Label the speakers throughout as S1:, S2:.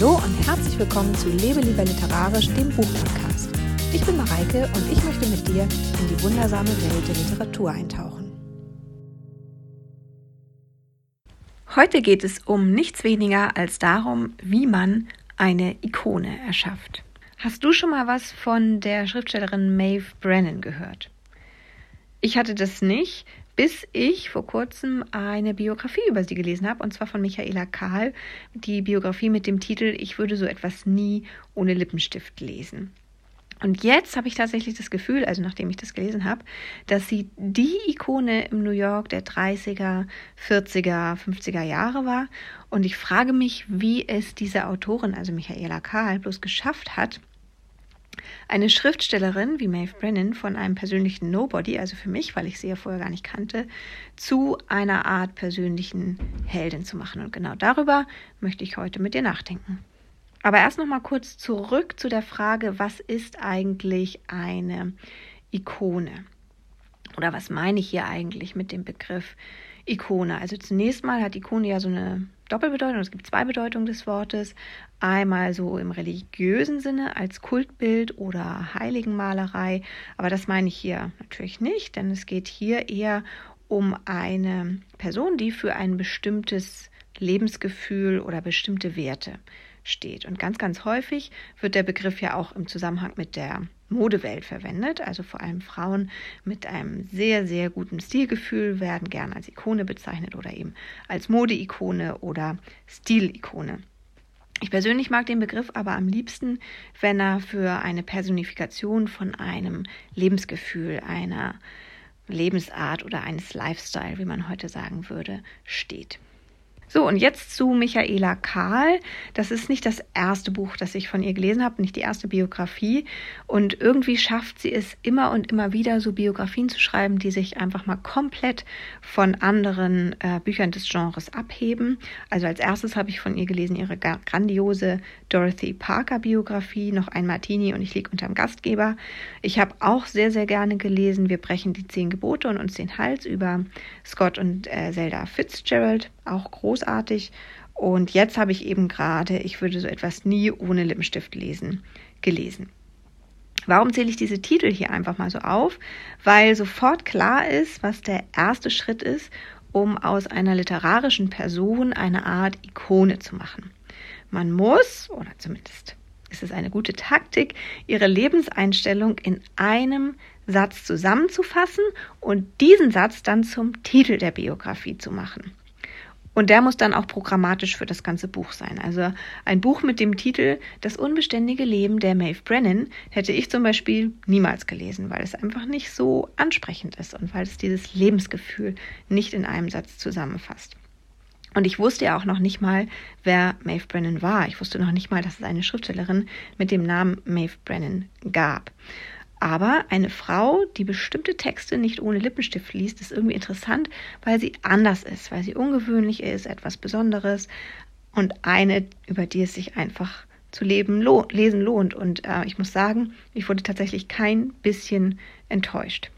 S1: Hallo und herzlich willkommen zu Lebe lieber literarisch, dem Buchpodcast. Ich bin Mareike und ich möchte mit dir in die wundersame Welt der Literatur eintauchen. Heute geht es um nichts weniger als darum, wie man eine Ikone erschafft. Hast du schon mal was von der Schriftstellerin Maeve Brennan gehört? Ich hatte das nicht, bis ich vor kurzem eine Biografie über sie gelesen habe, und zwar von Michaela Kahl, die Biografie mit dem Titel Ich würde so etwas nie ohne Lippenstift lesen. Und jetzt habe ich tatsächlich das Gefühl, also nachdem ich das gelesen habe, dass sie die Ikone im New York der 30er, 40er, 50er Jahre war. Und ich frage mich, wie es diese Autorin, also Michaela Kahl, bloß geschafft hat, eine Schriftstellerin wie Maeve Brennan von einem persönlichen Nobody, also für mich, weil ich sie ja vorher gar nicht kannte, zu einer Art persönlichen Heldin zu machen. Und genau darüber möchte ich heute mit dir nachdenken. Aber erst noch mal kurz zurück zu der Frage, was ist eigentlich eine Ikone? Oder was meine ich hier eigentlich mit dem Begriff Ikone? Also zunächst mal hat Ikone ja so eine Doppelbedeutung. Es gibt zwei Bedeutungen des Wortes. Einmal so im religiösen Sinne als Kultbild oder Heiligenmalerei. Aber das meine ich hier natürlich nicht, denn es geht hier eher um eine Person, die für ein bestimmtes Lebensgefühl oder bestimmte Werte steht. Und ganz, ganz häufig wird der Begriff ja auch im Zusammenhang mit der Modewelt verwendet. Also vor allem Frauen mit einem sehr, sehr guten Stilgefühl werden gern als Ikone bezeichnet oder eben als Modeikone oder Stilikone. Ich persönlich mag den Begriff aber am liebsten, wenn er für eine Personifikation von einem Lebensgefühl, einer Lebensart oder eines Lifestyle, wie man heute sagen würde, steht. So, und jetzt zu Michaela Kahl. Das ist nicht das erste Buch, das ich von ihr gelesen habe, nicht die erste Biografie. Und irgendwie schafft sie es immer und immer wieder, so Biografien zu schreiben, die sich einfach mal komplett von anderen äh, Büchern des Genres abheben. Also als erstes habe ich von ihr gelesen ihre grandiose Dorothy Parker Biografie, noch ein Martini und ich liege unterm Gastgeber. Ich habe auch sehr, sehr gerne gelesen, wir brechen die zehn Gebote und uns den Hals über Scott und äh, Zelda Fitzgerald auch großartig. Und jetzt habe ich eben gerade, ich würde so etwas nie ohne Lippenstift lesen, gelesen. Warum zähle ich diese Titel hier einfach mal so auf? Weil sofort klar ist, was der erste Schritt ist, um aus einer literarischen Person eine Art Ikone zu machen. Man muss, oder zumindest ist es eine gute Taktik, ihre Lebenseinstellung in einem Satz zusammenzufassen und diesen Satz dann zum Titel der Biografie zu machen. Und der muss dann auch programmatisch für das ganze Buch sein. Also ein Buch mit dem Titel Das unbeständige Leben der Maeve Brennan hätte ich zum Beispiel niemals gelesen, weil es einfach nicht so ansprechend ist und weil es dieses Lebensgefühl nicht in einem Satz zusammenfasst. Und ich wusste ja auch noch nicht mal, wer Maeve Brennan war. Ich wusste noch nicht mal, dass es eine Schriftstellerin mit dem Namen Maeve Brennan gab. Aber eine Frau, die bestimmte Texte nicht ohne Lippenstift liest, ist irgendwie interessant, weil sie anders ist, weil sie ungewöhnlich ist, etwas Besonderes und eine, über die es sich einfach zu leben, lo lesen lohnt. Und äh, ich muss sagen, ich wurde tatsächlich kein bisschen enttäuscht.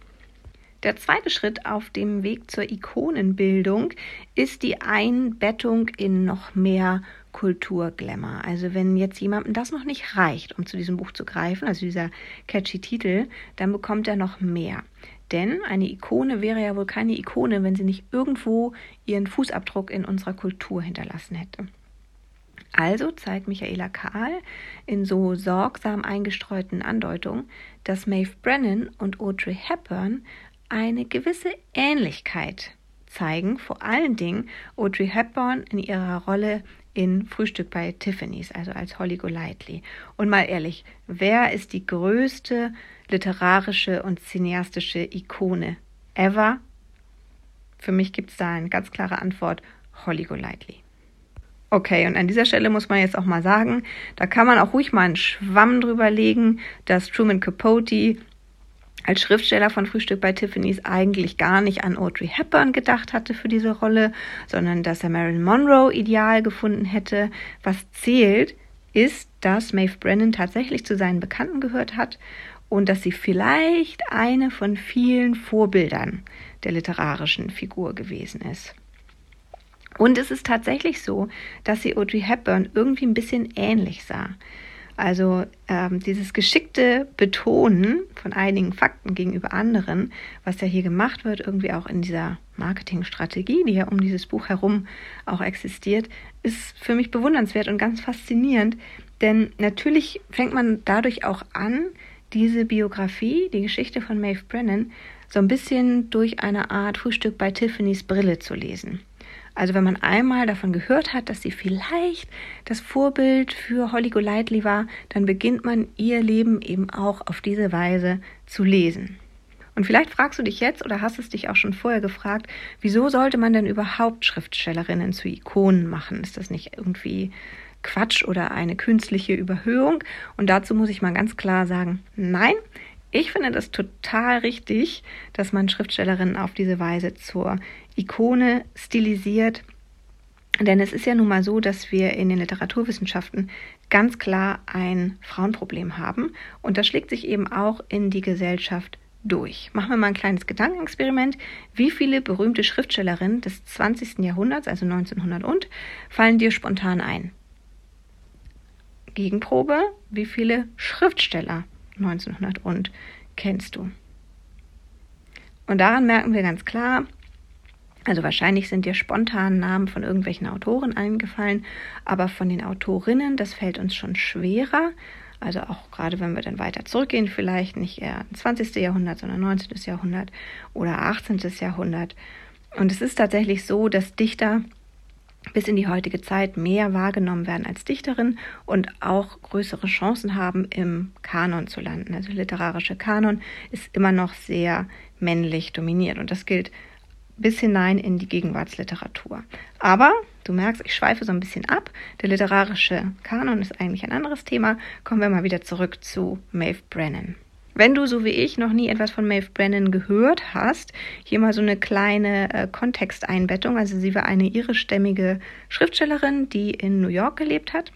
S1: Der zweite Schritt auf dem Weg zur Ikonenbildung ist die Einbettung in noch mehr Kulturglamour. Also wenn jetzt jemandem das noch nicht reicht, um zu diesem Buch zu greifen, also dieser catchy Titel, dann bekommt er noch mehr. Denn eine Ikone wäre ja wohl keine Ikone, wenn sie nicht irgendwo ihren Fußabdruck in unserer Kultur hinterlassen hätte. Also zeigt Michaela Kahl in so sorgsam eingestreuten Andeutungen, dass Maeve Brennan und Audrey Hepburn eine gewisse Ähnlichkeit zeigen, vor allen Dingen Audrey Hepburn in ihrer Rolle in Frühstück bei Tiffany's, also als Holly Golightly. Und mal ehrlich, wer ist die größte literarische und cineastische Ikone ever? Für mich gibt es da eine ganz klare Antwort, Holly Golightly. Okay, und an dieser Stelle muss man jetzt auch mal sagen, da kann man auch ruhig mal einen Schwamm drüber legen, dass Truman Capote als Schriftsteller von Frühstück bei Tiffany's eigentlich gar nicht an Audrey Hepburn gedacht hatte für diese Rolle, sondern dass er Marilyn Monroe ideal gefunden hätte. Was zählt, ist, dass Maeve Brennan tatsächlich zu seinen Bekannten gehört hat und dass sie vielleicht eine von vielen Vorbildern der literarischen Figur gewesen ist. Und es ist tatsächlich so, dass sie Audrey Hepburn irgendwie ein bisschen ähnlich sah. Also ähm, dieses geschickte Betonen von einigen Fakten gegenüber anderen, was ja hier gemacht wird, irgendwie auch in dieser Marketingstrategie, die ja um dieses Buch herum auch existiert, ist für mich bewundernswert und ganz faszinierend. Denn natürlich fängt man dadurch auch an, diese Biografie, die Geschichte von Maeve Brennan, so ein bisschen durch eine Art Frühstück bei Tiffany's Brille zu lesen. Also wenn man einmal davon gehört hat, dass sie vielleicht das Vorbild für Holly Golightly war, dann beginnt man ihr Leben eben auch auf diese Weise zu lesen. Und vielleicht fragst du dich jetzt oder hast es dich auch schon vorher gefragt, wieso sollte man denn überhaupt Schriftstellerinnen zu Ikonen machen? Ist das nicht irgendwie Quatsch oder eine künstliche Überhöhung? Und dazu muss ich mal ganz klar sagen, nein, ich finde das total richtig, dass man Schriftstellerinnen auf diese Weise zur Ikone stilisiert. Denn es ist ja nun mal so, dass wir in den Literaturwissenschaften ganz klar ein Frauenproblem haben. Und das schlägt sich eben auch in die Gesellschaft durch. Machen wir mal ein kleines Gedankenexperiment. Wie viele berühmte Schriftstellerinnen des 20. Jahrhunderts, also 1900 und, fallen dir spontan ein? Gegenprobe, wie viele Schriftsteller 1900 und kennst du. Und daran merken wir ganz klar, also wahrscheinlich sind dir spontan Namen von irgendwelchen Autoren eingefallen, aber von den Autorinnen, das fällt uns schon schwerer. Also auch gerade wenn wir dann weiter zurückgehen, vielleicht nicht eher ins 20. Jahrhundert, sondern 19. Jahrhundert oder 18. Jahrhundert. Und es ist tatsächlich so, dass Dichter bis in die heutige Zeit mehr wahrgenommen werden als Dichterin und auch größere Chancen haben, im Kanon zu landen. Also literarische Kanon ist immer noch sehr männlich dominiert und das gilt bis hinein in die Gegenwartsliteratur. Aber du merkst, ich schweife so ein bisschen ab. Der literarische Kanon ist eigentlich ein anderes Thema. Kommen wir mal wieder zurück zu Maeve Brennan. Wenn du, so wie ich, noch nie etwas von Maeve Brennan gehört hast, hier mal so eine kleine äh, Kontexteinbettung. Also sie war eine irischstämmige Schriftstellerin, die in New York gelebt hat.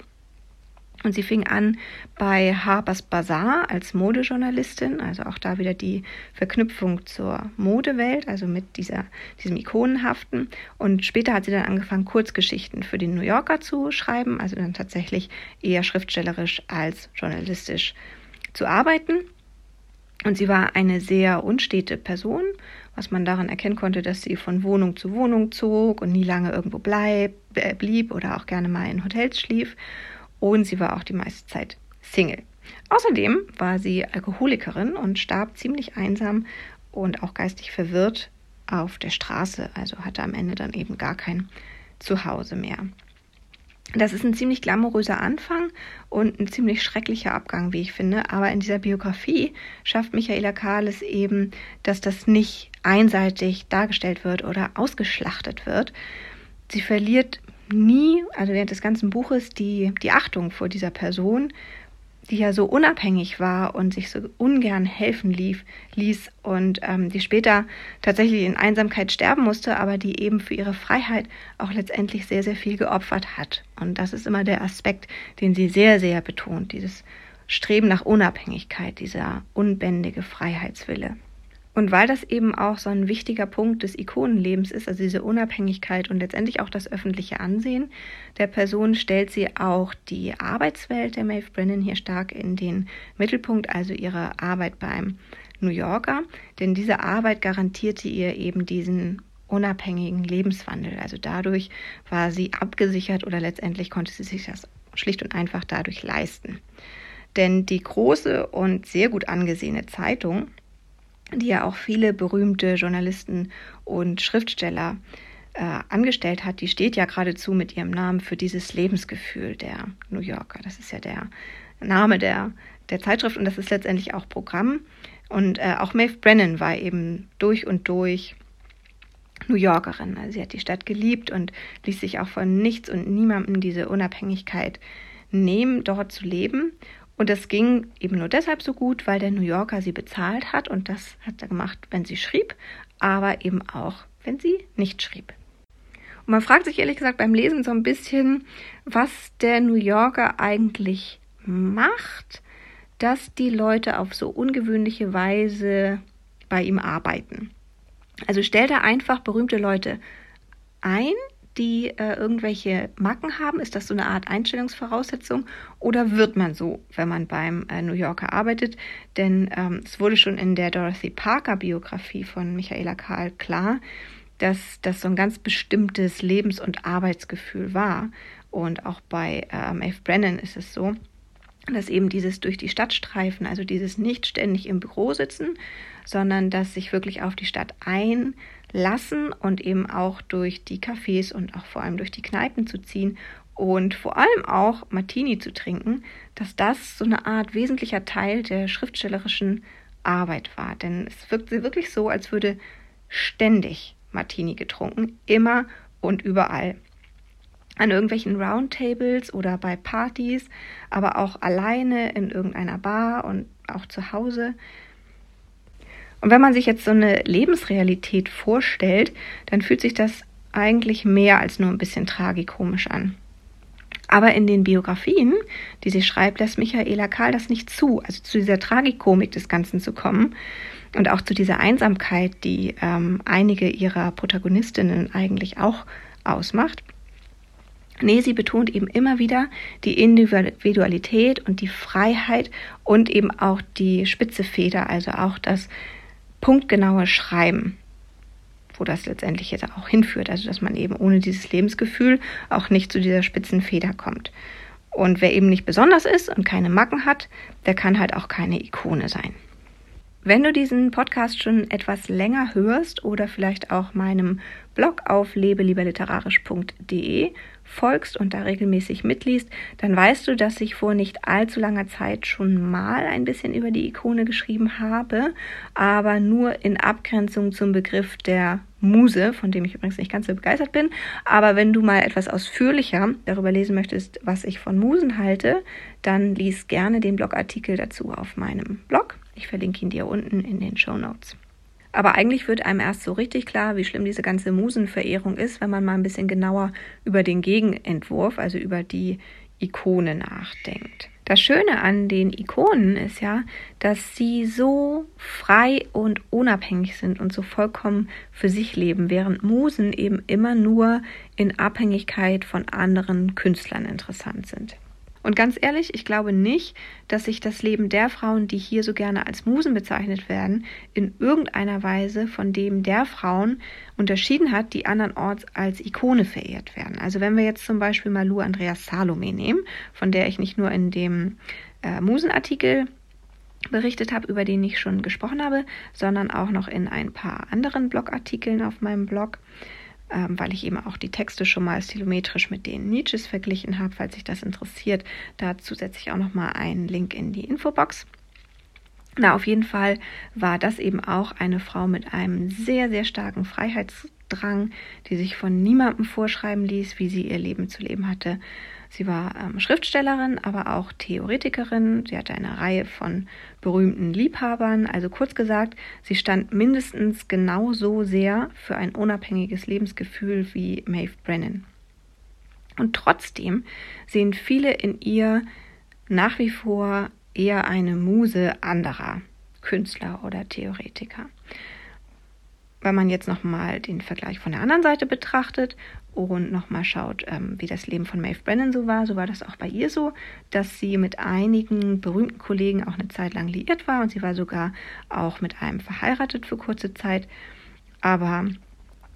S1: Und sie fing an bei Harper's Bazaar als Modejournalistin, also auch da wieder die Verknüpfung zur Modewelt, also mit dieser, diesem Ikonenhaften. Und später hat sie dann angefangen, Kurzgeschichten für den New Yorker zu schreiben, also dann tatsächlich eher schriftstellerisch als journalistisch zu arbeiten. Und sie war eine sehr unstete Person, was man daran erkennen konnte, dass sie von Wohnung zu Wohnung zog und nie lange irgendwo bleib, äh, blieb oder auch gerne mal in Hotels schlief. Und sie war auch die meiste Zeit Single. Außerdem war sie Alkoholikerin und starb ziemlich einsam und auch geistig verwirrt auf der Straße, also hatte am Ende dann eben gar kein Zuhause mehr. Das ist ein ziemlich glamouröser Anfang und ein ziemlich schrecklicher Abgang, wie ich finde. Aber in dieser Biografie schafft Michaela Kahles eben, dass das nicht einseitig dargestellt wird oder ausgeschlachtet wird. Sie verliert nie, also während des ganzen Buches, die, die Achtung vor dieser Person die ja so unabhängig war und sich so ungern helfen lief, ließ und ähm, die später tatsächlich in Einsamkeit sterben musste, aber die eben für ihre Freiheit auch letztendlich sehr, sehr viel geopfert hat. Und das ist immer der Aspekt, den sie sehr, sehr betont, dieses Streben nach Unabhängigkeit, dieser unbändige Freiheitswille. Und weil das eben auch so ein wichtiger Punkt des Ikonenlebens ist, also diese Unabhängigkeit und letztendlich auch das öffentliche Ansehen der Person, stellt sie auch die Arbeitswelt der Maeve Brennan hier stark in den Mittelpunkt, also ihre Arbeit beim New Yorker. Denn diese Arbeit garantierte ihr eben diesen unabhängigen Lebenswandel. Also dadurch war sie abgesichert oder letztendlich konnte sie sich das schlicht und einfach dadurch leisten. Denn die große und sehr gut angesehene Zeitung, die ja auch viele berühmte Journalisten und Schriftsteller äh, angestellt hat, die steht ja geradezu mit ihrem Namen für dieses Lebensgefühl der New Yorker. Das ist ja der Name der, der Zeitschrift und das ist letztendlich auch Programm. Und äh, auch Maeve Brennan war eben durch und durch New Yorkerin. Also sie hat die Stadt geliebt und ließ sich auch von nichts und niemandem diese Unabhängigkeit nehmen, dort zu leben. Und das ging eben nur deshalb so gut, weil der New Yorker sie bezahlt hat und das hat er gemacht, wenn sie schrieb, aber eben auch, wenn sie nicht schrieb. Und man fragt sich ehrlich gesagt beim Lesen so ein bisschen, was der New Yorker eigentlich macht, dass die Leute auf so ungewöhnliche Weise bei ihm arbeiten. Also stellt er einfach berühmte Leute ein, die äh, irgendwelche Macken haben? Ist das so eine Art Einstellungsvoraussetzung? Oder wird man so, wenn man beim äh, New Yorker arbeitet? Denn ähm, es wurde schon in der Dorothy Parker Biografie von Michaela Kahl klar, dass das so ein ganz bestimmtes Lebens- und Arbeitsgefühl war. Und auch bei äh, Maeve Brennan ist es so, dass eben dieses durch die Stadt streifen, also dieses nicht ständig im Büro sitzen, sondern dass sich wirklich auf die Stadt einlassen und eben auch durch die Cafés und auch vor allem durch die Kneipen zu ziehen und vor allem auch Martini zu trinken, dass das so eine Art wesentlicher Teil der schriftstellerischen Arbeit war. Denn es wirkt wirklich so, als würde ständig Martini getrunken, immer und überall an irgendwelchen Roundtables oder bei Partys, aber auch alleine in irgendeiner Bar und auch zu Hause. Und wenn man sich jetzt so eine Lebensrealität vorstellt, dann fühlt sich das eigentlich mehr als nur ein bisschen tragikomisch an. Aber in den Biografien, die sie schreibt, lässt Michaela Karl das nicht zu, also zu dieser Tragikomik des Ganzen zu kommen und auch zu dieser Einsamkeit, die ähm, einige ihrer Protagonistinnen eigentlich auch ausmacht. Nee, sie betont eben immer wieder die Individualität und die Freiheit und eben auch die spitze Feder, also auch das punktgenaue Schreiben, wo das letztendlich jetzt auch hinführt, also dass man eben ohne dieses Lebensgefühl auch nicht zu dieser spitzen Feder kommt. Und wer eben nicht besonders ist und keine Macken hat, der kann halt auch keine Ikone sein. Wenn du diesen Podcast schon etwas länger hörst oder vielleicht auch meinem Blog auf lebelieberliterarisch.de folgst und da regelmäßig mitliest, dann weißt du, dass ich vor nicht allzu langer Zeit schon mal ein bisschen über die Ikone geschrieben habe, aber nur in Abgrenzung zum Begriff der Muse, von dem ich übrigens nicht ganz so begeistert bin. Aber wenn du mal etwas ausführlicher darüber lesen möchtest, was ich von Musen halte, dann lies gerne den Blogartikel dazu auf meinem Blog. Ich verlinke ihn dir unten in den Show Notes. Aber eigentlich wird einem erst so richtig klar, wie schlimm diese ganze Musenverehrung ist, wenn man mal ein bisschen genauer über den Gegenentwurf, also über die Ikone nachdenkt. Das Schöne an den Ikonen ist ja, dass sie so frei und unabhängig sind und so vollkommen für sich leben, während Musen eben immer nur in Abhängigkeit von anderen Künstlern interessant sind. Und ganz ehrlich, ich glaube nicht, dass sich das Leben der Frauen, die hier so gerne als Musen bezeichnet werden, in irgendeiner Weise von dem der Frauen unterschieden hat, die andernorts als Ikone verehrt werden. Also wenn wir jetzt zum Beispiel Malu Andreas Salome nehmen, von der ich nicht nur in dem äh, Musenartikel berichtet habe, über den ich schon gesprochen habe, sondern auch noch in ein paar anderen Blogartikeln auf meinem Blog ähm, weil ich eben auch die Texte schon mal stilometrisch mit den Nietzsches verglichen habe. Falls sich das interessiert, dazu setze ich auch noch mal einen Link in die Infobox. Na, auf jeden Fall war das eben auch eine Frau mit einem sehr, sehr starken Freiheitsdrang, die sich von niemandem vorschreiben ließ, wie sie ihr Leben zu leben hatte. Sie war ähm, Schriftstellerin, aber auch Theoretikerin. Sie hatte eine Reihe von berühmten Liebhabern. Also kurz gesagt, sie stand mindestens genauso sehr für ein unabhängiges Lebensgefühl wie Maeve Brennan. Und trotzdem sehen viele in ihr nach wie vor eher eine Muse anderer Künstler oder Theoretiker. Wenn man jetzt nochmal den Vergleich von der anderen Seite betrachtet und nochmal schaut, ähm, wie das Leben von Maeve Brennan so war, so war das auch bei ihr so, dass sie mit einigen berühmten Kollegen auch eine Zeit lang liiert war und sie war sogar auch mit einem verheiratet für kurze Zeit. Aber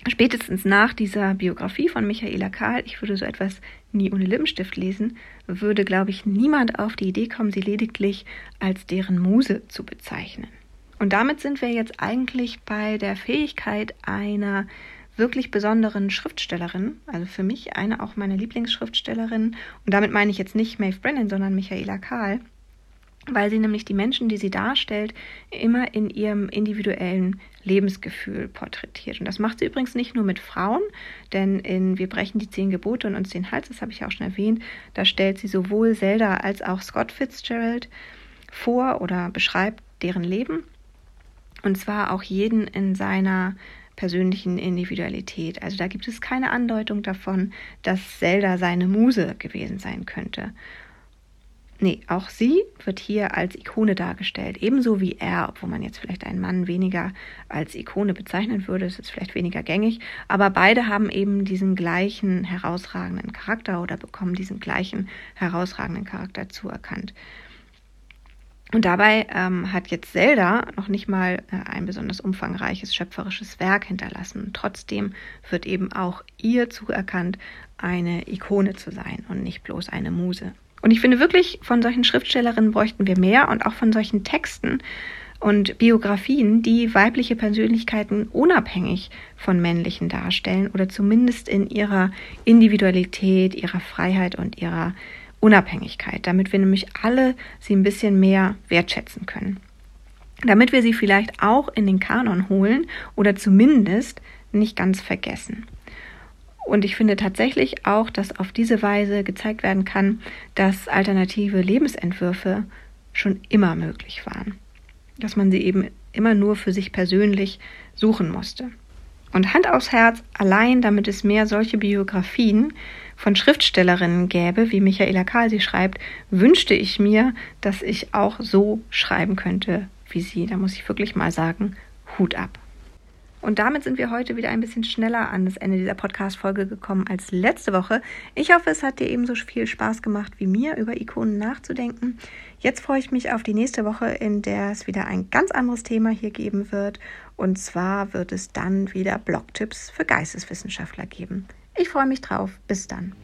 S1: spätestens nach dieser Biografie von Michaela Kahl, ich würde so etwas nie ohne Lippenstift lesen, würde, glaube ich, niemand auf die Idee kommen, sie lediglich als deren Muse zu bezeichnen. Und damit sind wir jetzt eigentlich bei der Fähigkeit einer wirklich besonderen Schriftstellerin, also für mich eine auch meiner Lieblingsschriftstellerinnen. Und damit meine ich jetzt nicht Maeve Brennan, sondern Michaela Kahl, weil sie nämlich die Menschen, die sie darstellt, immer in ihrem individuellen Lebensgefühl porträtiert. Und das macht sie übrigens nicht nur mit Frauen, denn in Wir brechen die zehn Gebote und uns den Hals, das habe ich auch schon erwähnt, da stellt sie sowohl Zelda als auch Scott Fitzgerald vor oder beschreibt deren Leben. Und zwar auch jeden in seiner persönlichen Individualität. Also da gibt es keine Andeutung davon, dass Zelda seine Muse gewesen sein könnte. nee, auch sie wird hier als Ikone dargestellt, ebenso wie er, wo man jetzt vielleicht einen Mann weniger als Ikone bezeichnen würde, das ist vielleicht weniger gängig, aber beide haben eben diesen gleichen herausragenden Charakter oder bekommen diesen gleichen herausragenden Charakter zuerkannt. Und dabei ähm, hat jetzt Zelda noch nicht mal äh, ein besonders umfangreiches schöpferisches Werk hinterlassen. Trotzdem wird eben auch ihr zuerkannt, eine Ikone zu sein und nicht bloß eine Muse. Und ich finde wirklich, von solchen Schriftstellerinnen bräuchten wir mehr und auch von solchen Texten und Biografien, die weibliche Persönlichkeiten unabhängig von männlichen darstellen oder zumindest in ihrer Individualität, ihrer Freiheit und ihrer Unabhängigkeit, damit wir nämlich alle sie ein bisschen mehr wertschätzen können. Damit wir sie vielleicht auch in den Kanon holen oder zumindest nicht ganz vergessen. Und ich finde tatsächlich auch, dass auf diese Weise gezeigt werden kann, dass alternative Lebensentwürfe schon immer möglich waren. Dass man sie eben immer nur für sich persönlich suchen musste. Und Hand aufs Herz, allein damit es mehr solche Biografien von Schriftstellerinnen gäbe, wie Michaela Kahl sie schreibt, wünschte ich mir, dass ich auch so schreiben könnte wie sie. Da muss ich wirklich mal sagen, Hut ab. Und damit sind wir heute wieder ein bisschen schneller an das Ende dieser Podcast-Folge gekommen als letzte Woche. Ich hoffe, es hat dir ebenso viel Spaß gemacht wie mir, über Ikonen nachzudenken. Jetzt freue ich mich auf die nächste Woche, in der es wieder ein ganz anderes Thema hier geben wird. Und zwar wird es dann wieder Blogtipps für Geisteswissenschaftler geben. Ich freue mich drauf. Bis dann.